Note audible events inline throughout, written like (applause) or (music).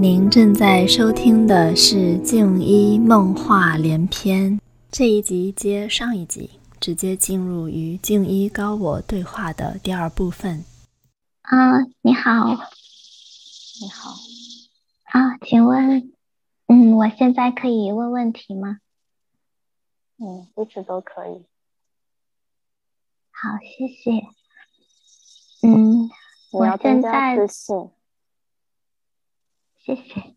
您正在收听的是《静一梦话连篇》，这一集接上一集，直接进入与静一高我对话的第二部分。啊，你好，你好，啊，请问，嗯，我现在可以问问题吗？嗯，一直都可以。好，谢谢。嗯，我现在自信。谢谢。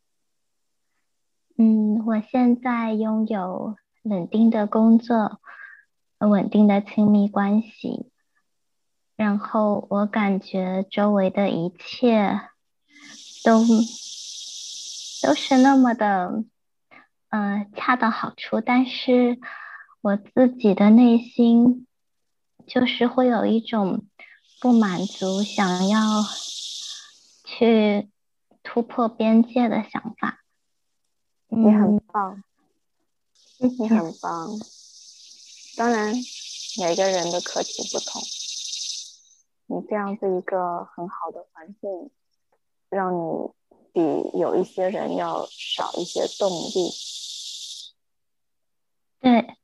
嗯，我现在拥有稳定的工作，稳定的亲密关系，然后我感觉周围的一切都都是那么的，嗯，恰到好处。但是我自己的内心就是会有一种不满足，想要去。突破边界的想法，你很棒，你很棒。当然，每个人的课题不同。你这样子一个很好的环境，让你比有一些人要少一些动力。对，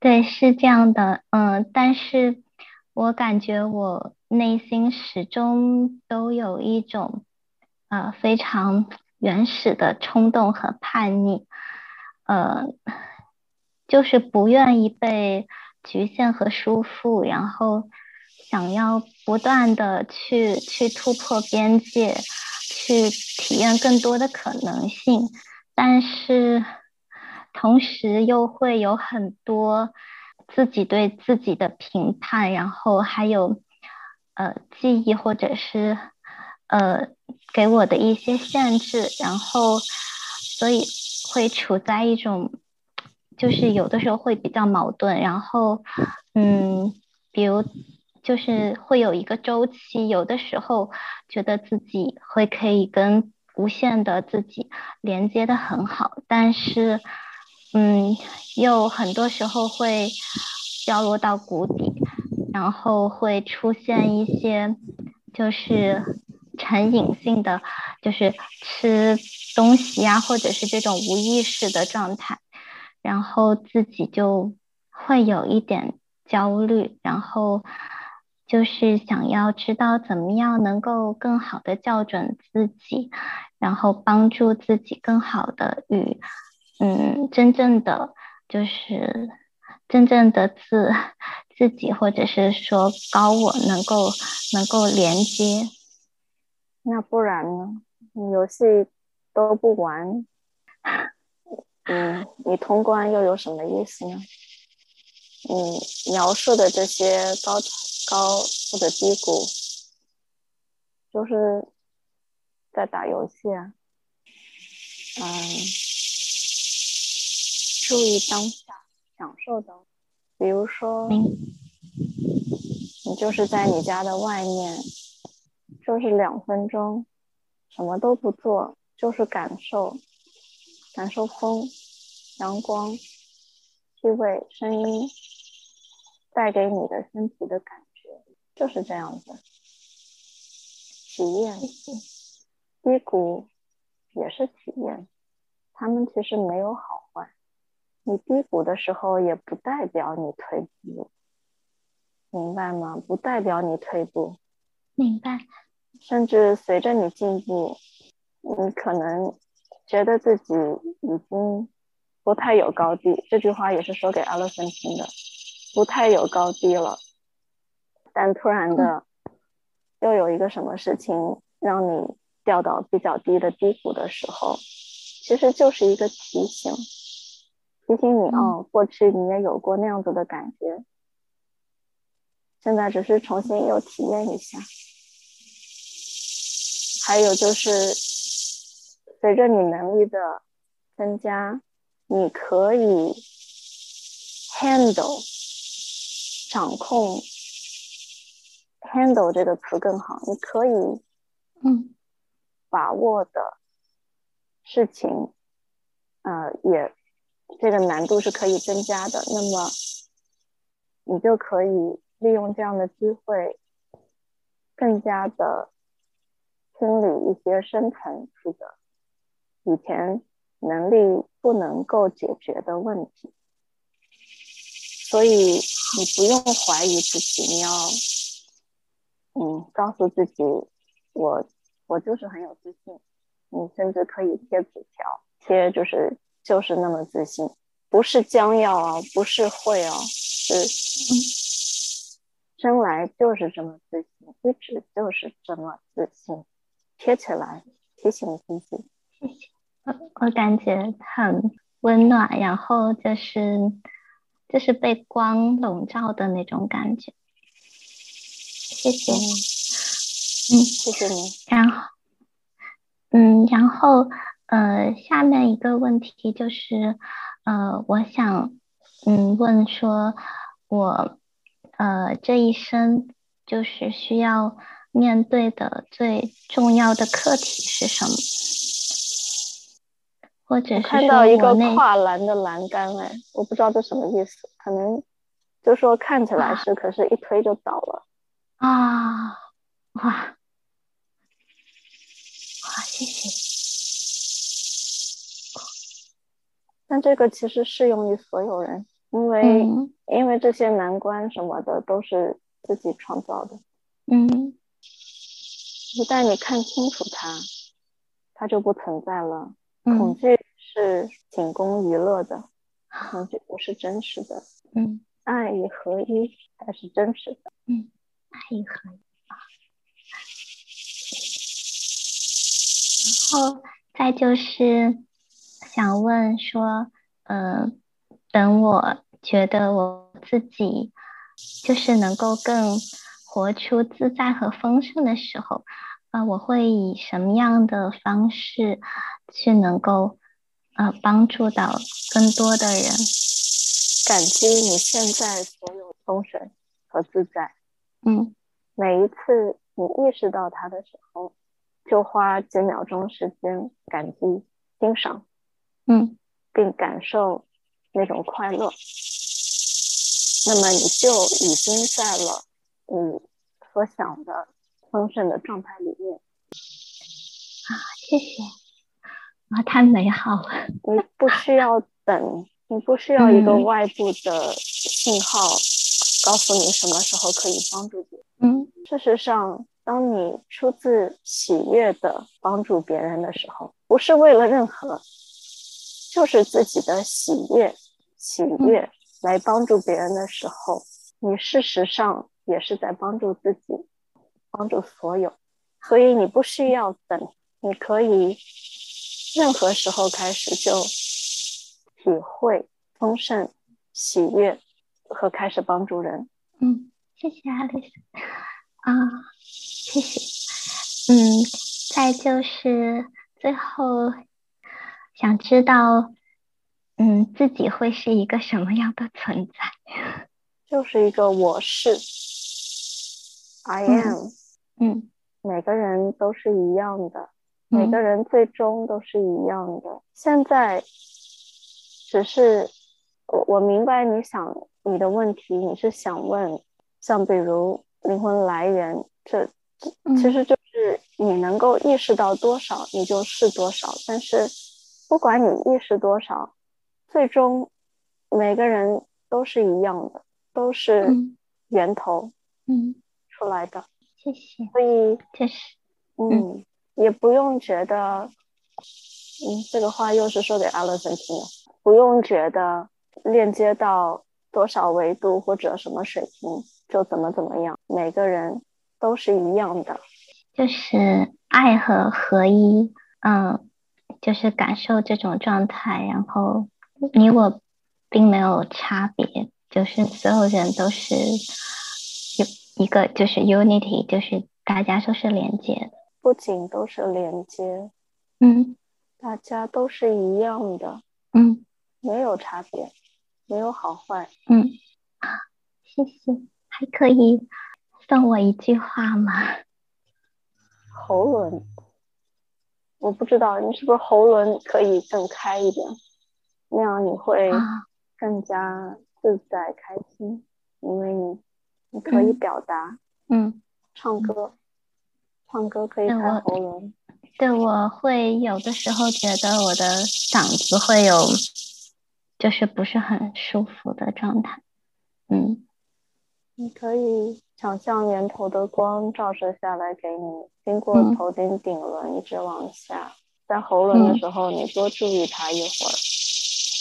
对，是这样的。嗯，但是我感觉我内心始终都有一种。呃，非常原始的冲动和叛逆，呃，就是不愿意被局限和束缚，然后想要不断的去去突破边界，去体验更多的可能性，但是同时又会有很多自己对自己的评判，然后还有呃记忆或者是呃。给我的一些限制，然后所以会处在一种，就是有的时候会比较矛盾，然后嗯，比如就是会有一个周期，有的时候觉得自己会可以跟无限的自己连接的很好，但是嗯，又很多时候会掉落到谷底，然后会出现一些就是。很隐性的，就是吃东西呀，或者是这种无意识的状态，然后自己就会有一点焦虑，然后就是想要知道怎么样能够更好的校准自己，然后帮助自己更好的与嗯真正的就是真正的自 (laughs) 自己或者是说高我能够能够连接。那不然呢？你游戏都不玩，嗯，你通关又有什么意思呢？你描述的这些高高或者低谷，就是在打游戏啊。嗯，注意当下，享受当下。比如说，你就是在你家的外面。就是两分钟，什么都不做，就是感受，感受风、阳光、气味、声音带给你的身体的感觉，就是这样子。体验，低谷也是体验，他们其实没有好坏。你低谷的时候，也不代表你退步，明白吗？不代表你退步，明白。甚至随着你进步，你可能觉得自己已经不太有高低。这句话也是说给阿乐森听的，不太有高低了。但突然的，又有一个什么事情让你掉到比较低的低谷的时候，其实就是一个提醒，提醒你哦，过去你也有过那样子的感觉，现在只是重新又体验一下。还有就是，随着你能力的增加，你可以 handle 掌控 handle 这个词更好，你可以嗯把握的事情，呃，也这个难度是可以增加的。那么你就可以利用这样的机会，更加的。清理一些深层次的以前能力不能够解决的问题。所以你不用怀疑自己，你要嗯告诉自己，我我就是很有自信。你甚至可以贴纸条，贴就是就是那么自信，不是将要啊，不是会啊，是生来就是这么自信，一直就是这么自信，贴起来提醒自己。谢谢，我我感觉很温暖，然后就是。就是被光笼罩的那种感觉，谢谢你，嗯，谢谢你。然后，嗯，然后，呃，下面一个问题就是，呃，我想，嗯，问说，我，呃，这一生就是需要面对的最重要的课题是什么？或者看到一个跨栏的栏杆，哎，我不知道这什么意思，可能就说看起来是，可是一推就倒了啊！哇，哇，谢谢。但这个其实适用于所有人，因为因为这些难关什么的都是自己创造的。嗯，一旦你看清楚它，它就不存在了。恐惧是仅供娱乐的，恐惧不是真实的。嗯，爱与合一才是真实的。嗯，爱与合一啊。然后再就是想问说，嗯，等我觉得我自己就是能够更活出自在和丰盛的时候。啊，我会以什么样的方式去能够呃帮助到更多的人？感激你现在所有丰盛和自在。嗯，每一次你意识到它的时候，就花几秒钟时间感激、欣赏，嗯，并感受那种快乐。那么你就已经在了你所想的。丰盛的状态里面啊，谢谢啊，太美好了。你不需要等，你不需要一个外部的信号告诉你什么时候可以帮助别人。嗯，事实上，当你出自喜悦的帮助别人的时候，不是为了任何，就是自己的喜悦、喜悦来帮助别人的时候，你事实上也是在帮助自己。帮助所有，所以你不需要等，你可以任何时候开始就体会丰盛、喜悦和开始帮助人。嗯，谢谢阿丽丝啊，谢谢。嗯，再就是最后想知道，嗯，自己会是一个什么样的存在？(laughs) 就是一个我是，I am。嗯，每个人都是一样的，每个人最终都是一样的。现在只是我我明白你想你的问题，你是想问，像比如灵魂来源，这其实就是你能够意识到多少，你就是多少。但是不管你意识多少，最终每个人都是一样的，都是源头嗯出来的。谢谢。所以，确实，嗯，也不用觉得，嗯，这个话又是说给阿乐森听的，不用觉得链接到多少维度或者什么水平就怎么怎么样，每个人都是一样的，就是爱和合一，嗯，就是感受这种状态，然后你我并没有差别，就是所有人都是。一个就是 unity，就是大家都是连接的，不仅都是连接，嗯，大家都是一样的，嗯，没有差别，没有好坏，嗯，谢谢，还可以送我一句话吗？喉轮，我不知道你是不是喉轮可以更开一点，那样你会更加自在开心，因为你。你可以表达，嗯，唱歌，唱歌可以开喉咙，对，我会有的时候觉得我的嗓子会有，就是不是很舒服的状态。嗯，你可以想象源头的光照射下来给你，经过头顶顶轮一直往下，在喉轮的时候，你多注意它一会儿，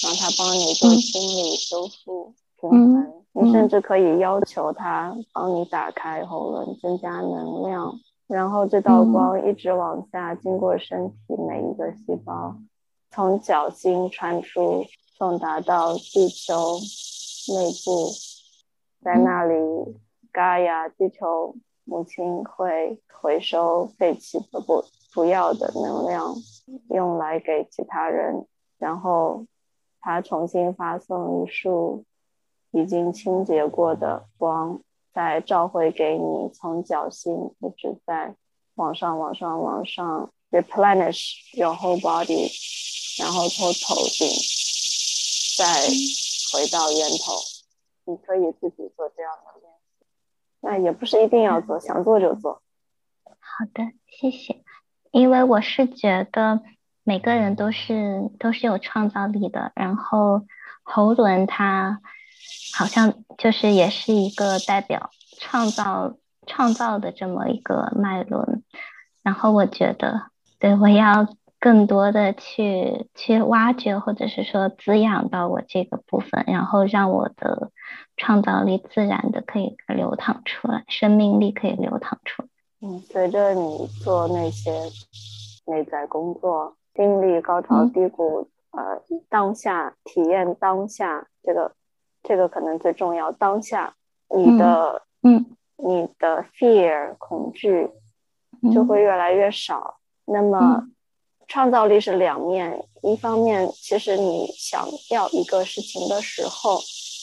让它帮你做清理、修复、平衡。你甚至可以要求它帮你打开喉咙，增加能量。然后这道光一直往下，经过身体每一个细胞，从脚心传出，送达到地球内部，在那里，嘎呀，地球母亲会回收废弃的不不要的能量，用来给其他人，然后它重新发送一束已经清洁过的光。再召回给你，从脚心一直在往上、往上、往上，replenish your whole body，然后从头顶再回到源头。你可以自己做这样的练习，那也不是一定要做，想做就做。好的，谢谢。因为我是觉得每个人都是都是有创造力的，然后喉轮它。好像就是也是一个代表创造创造的这么一个脉轮，然后我觉得，对我要更多的去去挖掘或者是说滋养到我这个部分，然后让我的创造力自然的可以流淌出来，生命力可以流淌出来。嗯，随着你做那些内在工作，经历高潮低谷，呃，当下体验当下这个。这个可能最重要。当下，你的嗯，你的 fear 恐惧就会越来越少。那么，创造力是两面。一方面，其实你想要一个事情的时候，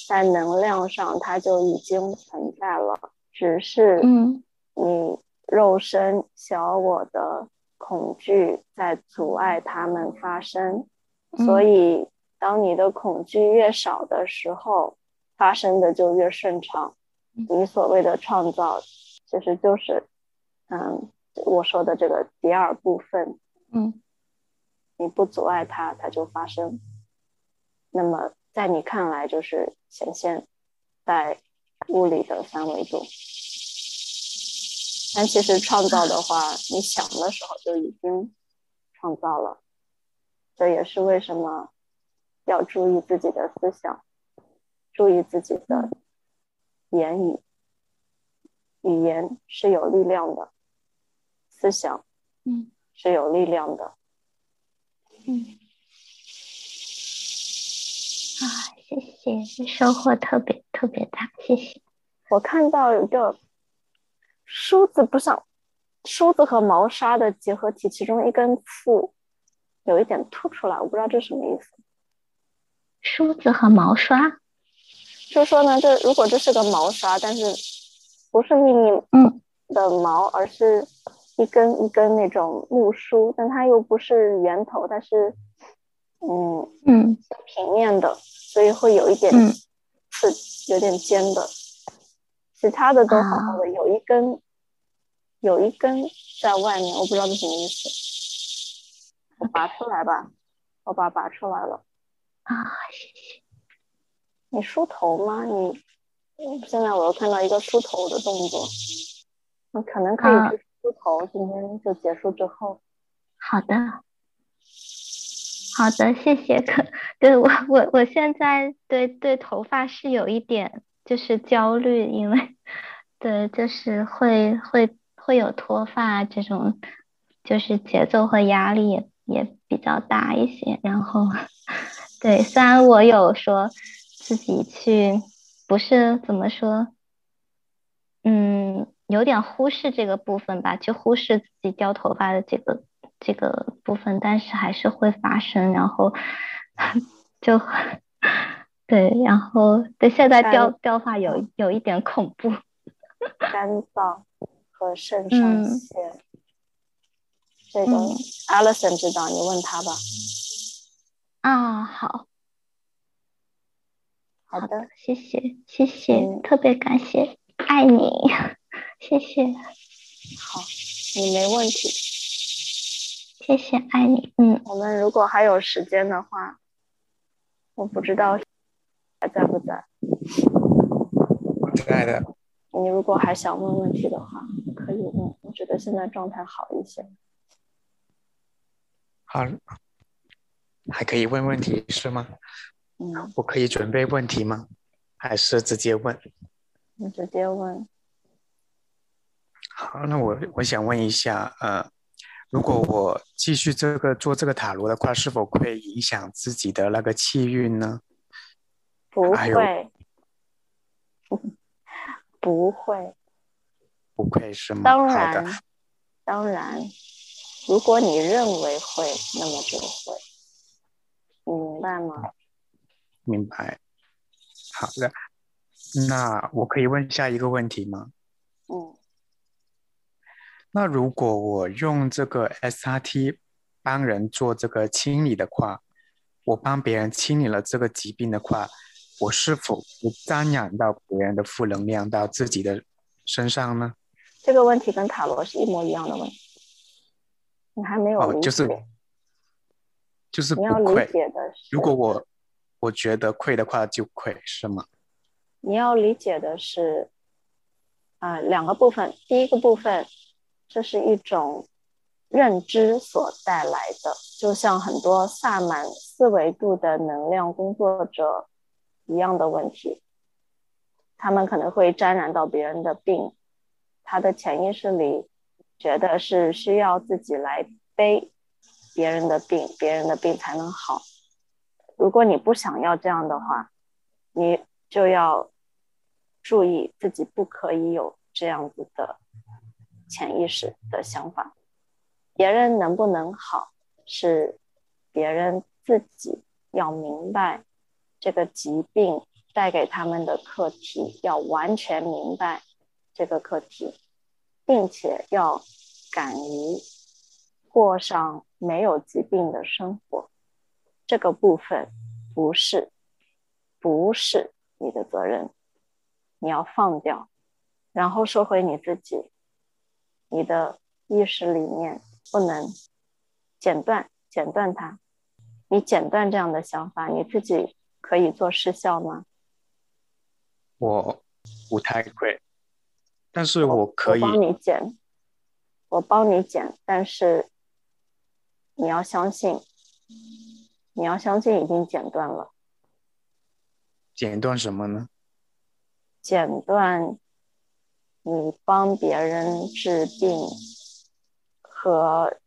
在能量上它就已经存在了，只是嗯，你肉身小我的恐惧在阻碍它们发生，所以。当你的恐惧越少的时候，发生的就越顺畅。你所谓的创造，其实就是，嗯，我说的这个第二部分。嗯，你不阻碍它，它就发生。那么在你看来，就是显现在物理的三维中。但其实创造的话，你想的时候就已经创造了。这也是为什么。要注意自己的思想，注意自己的言语。语言是有力量的，思想，嗯，是有力量的。嗯，啊，谢谢，收获特别特别大，谢谢。我看到有个梳子，不像梳子和毛刷的结合体，其中一根刺有一点凸出来，我不知道这什么意思。梳子和毛刷，就说呢，这如果这是个毛刷，但是不是密密嗯的毛，而是一根一根那种木梳，但它又不是圆头，它是嗯嗯平面的，所以会有一点刺，有点尖的。其他的都好好的，有一根有一根在外面，我不知道这什么意思。我拔出来吧，我把它拔出来了。啊，谢谢。你梳头吗？你现在我又看到一个梳头的动作，我可能可以去梳头。今天就结束之后，好的，好的，谢谢。可对我，我我现在对对头发是有一点就是焦虑，因为对就是会会会有脱发这种，就是节奏和压力也也比较大一些，然后。对，虽然我有说自己去，不是怎么说，嗯，有点忽视这个部分吧，去忽视自己掉头发的这个这个部分，但是还是会发生，然后 (laughs) 就 (laughs) 对，然后对，现在掉掉发有有一点恐怖，肝脏和肾上腺，这个 Alison 知道，你问他吧。啊，好，好的，谢谢，谢谢，特别感谢，爱你，(laughs) 谢谢，好，你没问题，谢谢爱你。嗯，我们如果还有时间的话，我不知道还在不在。亲爱的。你如果还想问问题的话，可以问。我觉得现在状态好一些。好，还可以问问题是吗？嗯。我可以准备问题吗？还是直接问？你直接问。好，那我我想问一下，呃，如果我继续这个做这个塔罗的话，是否会影响自己的那个气运呢？不会，(laughs) 不会，不会是吗？当然，当然，如果你认为会，那么就会，你明白吗？明白。好的，那我可以问下一个问题吗？嗯。那如果我用这个 SRT 帮人做这个清理的话，我帮别人清理了这个疾病的话，我是否不沾染到别人的负能量到自己的身上呢？这个问题跟塔罗是一模一样的问题，你还没有哦，就是就是不亏。如果我我觉得亏的话就亏，是吗？你要理解的是啊，两个部分，第一个部分。这是一种认知所带来的，就像很多萨满四维度的能量工作者一样的问题。他们可能会沾染到别人的病，他的潜意识里觉得是需要自己来背别人的病，别人的病才能好。如果你不想要这样的话，你就要注意自己不可以有这样子的。潜意识的想法，别人能不能好，是别人自己要明白这个疾病带给他们的课题，要完全明白这个课题，并且要敢于过上没有疾病的生活。这个部分不是不是你的责任，你要放掉，然后说回你自己。你的意识里面不能剪断，剪断它。你剪断这样的想法，你自己可以做失效吗？我不太会，但是我可以。我帮你剪，我帮你剪，但是你要相信，你要相信已经剪断了。剪断什么呢？剪断。你帮别人治病和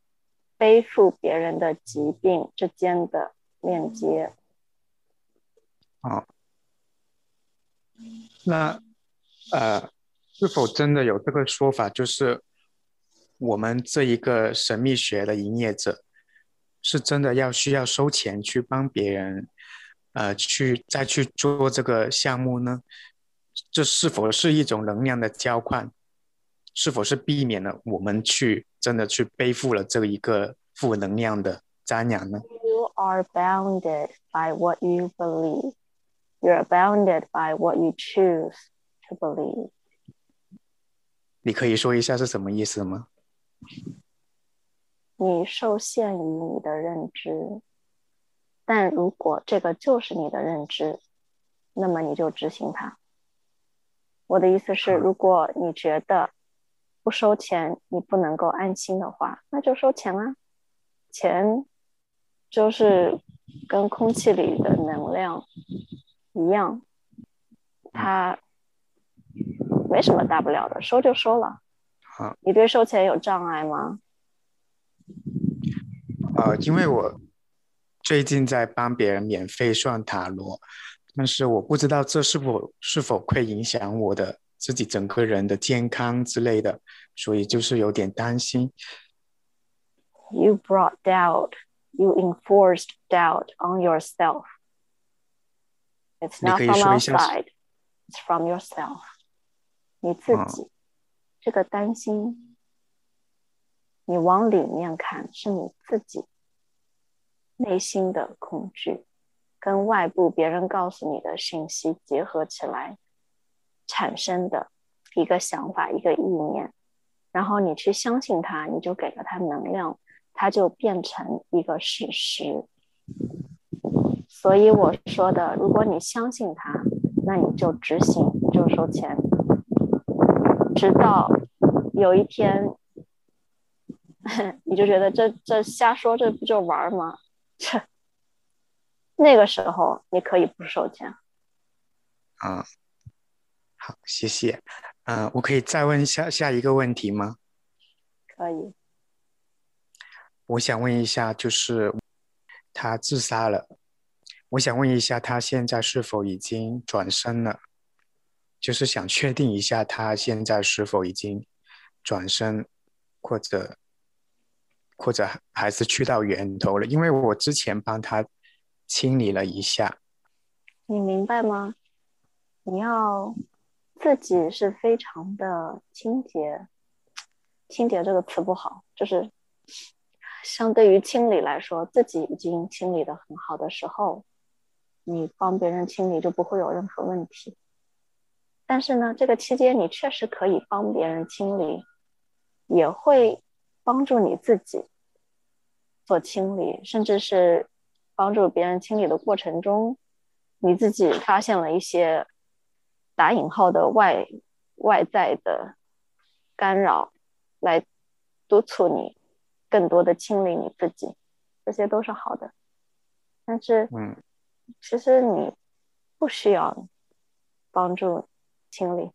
背负别人的疾病之间的链接。好，那呃，是否真的有这个说法？就是我们这一个神秘学的营业者，是真的要需要收钱去帮别人，呃，去再去做这个项目呢？这是否是一种能量的交换？是否是避免了我们去真的去背负了这一个负能量的沾染呢？You are bounded by what you believe. You are bounded by what you choose to believe. 你可以说一下是什么意思吗？你受限于你的认知，但如果这个就是你的认知，那么你就执行它。我的意思是，如果你觉得不收钱你不能够安心的话，那就收钱啊！钱就是跟空气里的能量一样，它没什么大不了的，收就收了。好，你对收钱有障碍吗？呃，因为我最近在帮别人免费算塔罗。但是我不知道这是否是否会影响我的自己整个人的健康之类的，所以就是有点担心。You brought doubt. You enforced doubt on yourself. It's not from outside. It's from yourself. 你自己这个担心， 你往里面看是你自己内心的恐惧。跟外部别人告诉你的信息结合起来产生的一个想法、一个意念，然后你去相信它，你就给了它能量，它就变成一个事实。所以我说的，如果你相信它，那你就执行，就收钱，直到有一天，(laughs) 你就觉得这这瞎说，这不就玩吗？这 (laughs) 那个时候你可以不收钱。啊，好，谢谢。嗯，我可以再问下下一个问题吗？可以。我想问一下，就是他自杀了，我想问一下，他现在是否已经转身了？就是想确定一下，他现在是否已经转身，或者或者还是去到源头了？因为我之前帮他清理了一下。你明白吗？你要自己是非常的清洁，清洁这个词不好，就是相对于清理来说，自己已经清理的很好的时候，你帮别人清理就不会有任何问题。但是呢，这个期间你确实可以帮别人清理，也会帮助你自己做清理，甚至是帮助别人清理的过程中，你自己发现了一些。打引号的外外在的干扰，来督促你更多的清理你自己，这些都是好的。但是，嗯，其实你不需要帮助清理，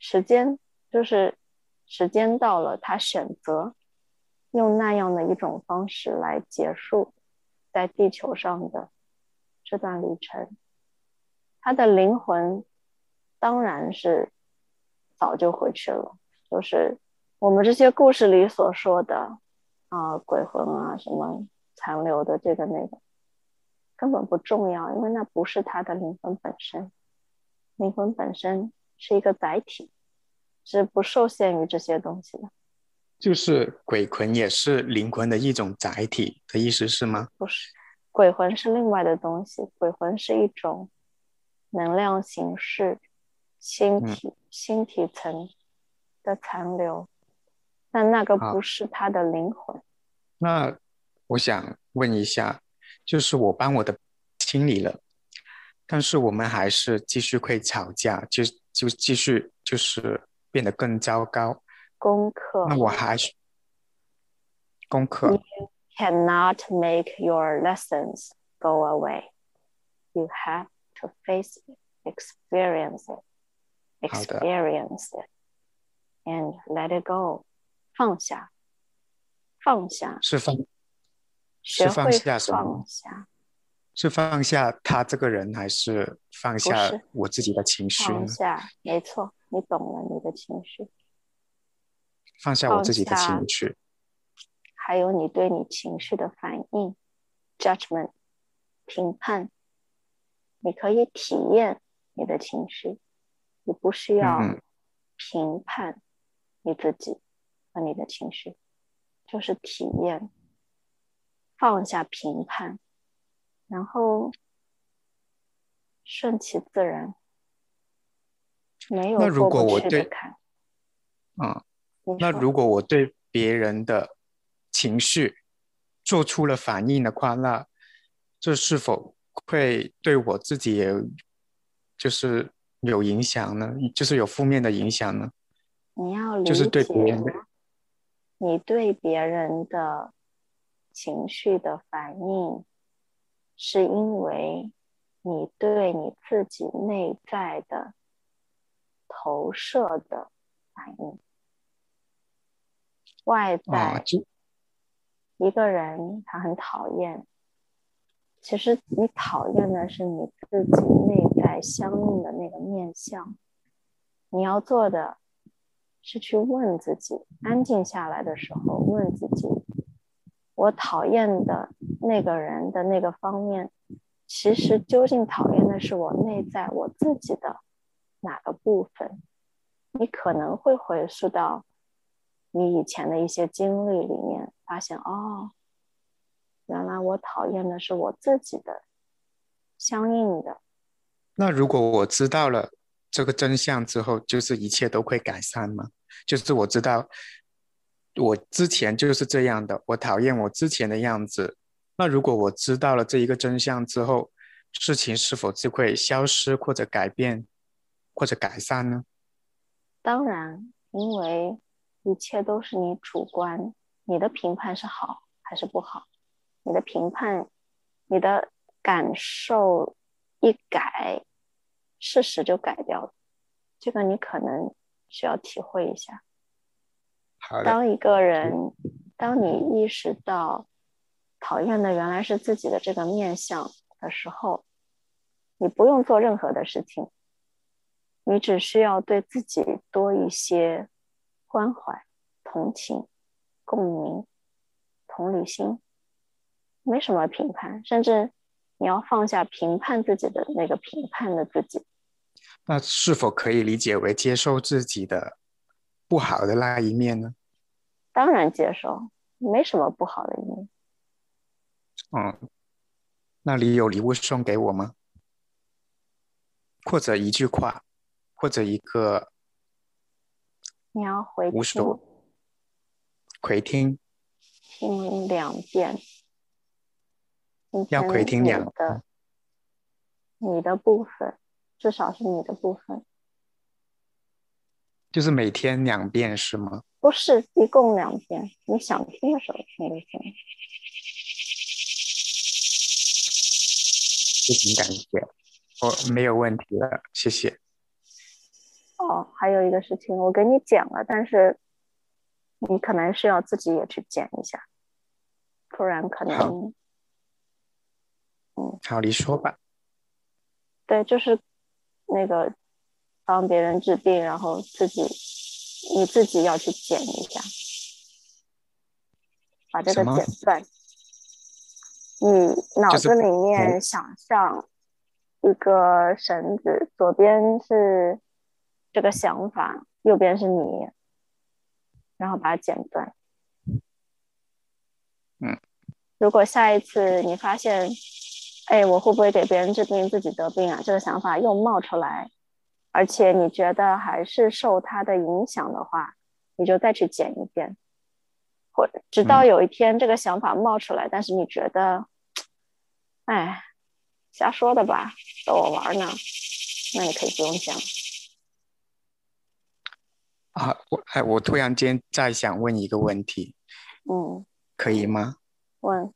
时间就是时间到了，他选择用那样的一种方式来结束在地球上的这段旅程，他的灵魂。当然是早就回去了，就是我们这些故事里所说的啊，鬼魂啊，什么残留的这个那个，根本不重要，因为那不是他的灵魂本身。灵魂本身是一个载体，是不受限于这些东西的。就是鬼魂也是灵魂的一种载体的意思是吗？不是，鬼魂是另外的东西，鬼魂是一种能量形式。星体、星体层的残留，但那个不是他的灵魂。那我想问一下，就是我帮我的清理了，但是我们还是继续会吵架，就就继续就是变得更糟糕。功课。那我还是功课。You cannot make your lessons go away. You have to face it, experience it. experience it and let it go，放下，放下是放，学会放下，是放下他这个人，还是放下我自己的情绪？放下，没错，你懂了你的情绪， 放下我自己的情绪，还有你对你情绪的反应，judgment，评判，你可以体验你的情绪。你不需要评判你自己和你的情绪，就是体验，放下评判，然后顺其自然，没有过不去的坎。嗯，那如果我对别人的情绪做出了反应的话，那这是否会对我自己也就是？有影响呢，就是有负面的影响呢。你要理解，你对别人的情绪的反应，是因为你对你自己内在的投射的反应。外在一个人他很讨厌，其实你讨厌的是你自己内。在相应的那个面相，你要做的是去问自己，安静下来的时候问自己：我讨厌的那个人的那个方面，其实究竟讨厌的是我内在我自己的哪个部分？你可能会回溯到你以前的一些经历里面，发现哦，原来我讨厌的是我自己的相应的。那如果我知道了这个真相之后，就是一切都会改善吗？就是我知道我之前就是这样的，我讨厌我之前的样子。那如果我知道了这一个真相之后，事情是否就会消失或者改变或者改善呢？当然，因为一切都是你主观，你的评判是好还是不好，你的评判，你的感受一改，事实就改掉了。这个你可能需要体会一下。当一个人，当你意识到讨厌的原来是自己的这个面相的时候，你不用做任何的事情，你只需要对自己多一些关怀、同情、共鸣、同理心，没什么评判，甚至你要放下评判自己的那个评判的自己。那是否可以理解为接受自己的不好的那一面呢？当然接受，没什么不好的一面。嗯，那你有礼物送给我吗？或者一句话，或者一个？你要回无所回听，听两遍。要回听两的，你的部分。至少是你的部分，就是每天两遍是吗？不是，一共两遍。你想听的时候听就行。非常感谢，我没有问题了，谢谢。哦，还有一个事情，我给你讲了，但是你可能是要自己也去剪一下，不然可能……嗯，好，你说吧。对，就是。那个帮别人治病，然后自己你自己要去剪一下，把这个剪断。你脑子里面想象一个绳子，左边是这个想法，右边是你，然后把它剪断。嗯。如果下一次你发现。哎，我会不会给别人治病，自己得病啊？这个想法又冒出来，而且你觉得还是受他的影响的话，你就再去剪一遍，或者直到有一天这个想法冒出来，但是你觉得，哎，瞎说的吧，逗我玩呢，那你可以不用讲。啊，我哎，我突然间再想问一个问题，嗯，可以吗？问。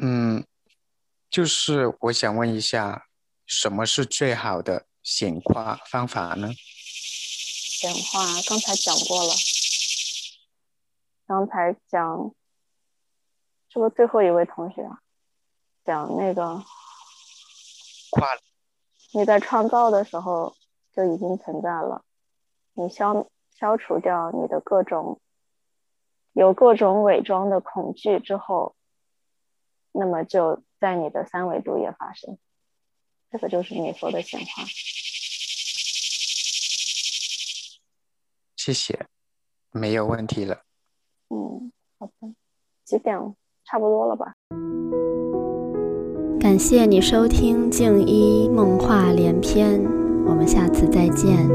嗯。就是我想问一下，什么是最好的显化方法呢？显化刚才讲过了，刚才讲是不是最后一位同学啊讲那个？跨你在创造的时候就已经存在了，你消消除掉你的各种有各种伪装的恐惧之后，那么就。在你的三维度也发生，这个就是你说的显化。谢谢，没有问题了。嗯，好的，几点了？差不多了吧？感谢你收听静一梦话连篇，我们下次再见。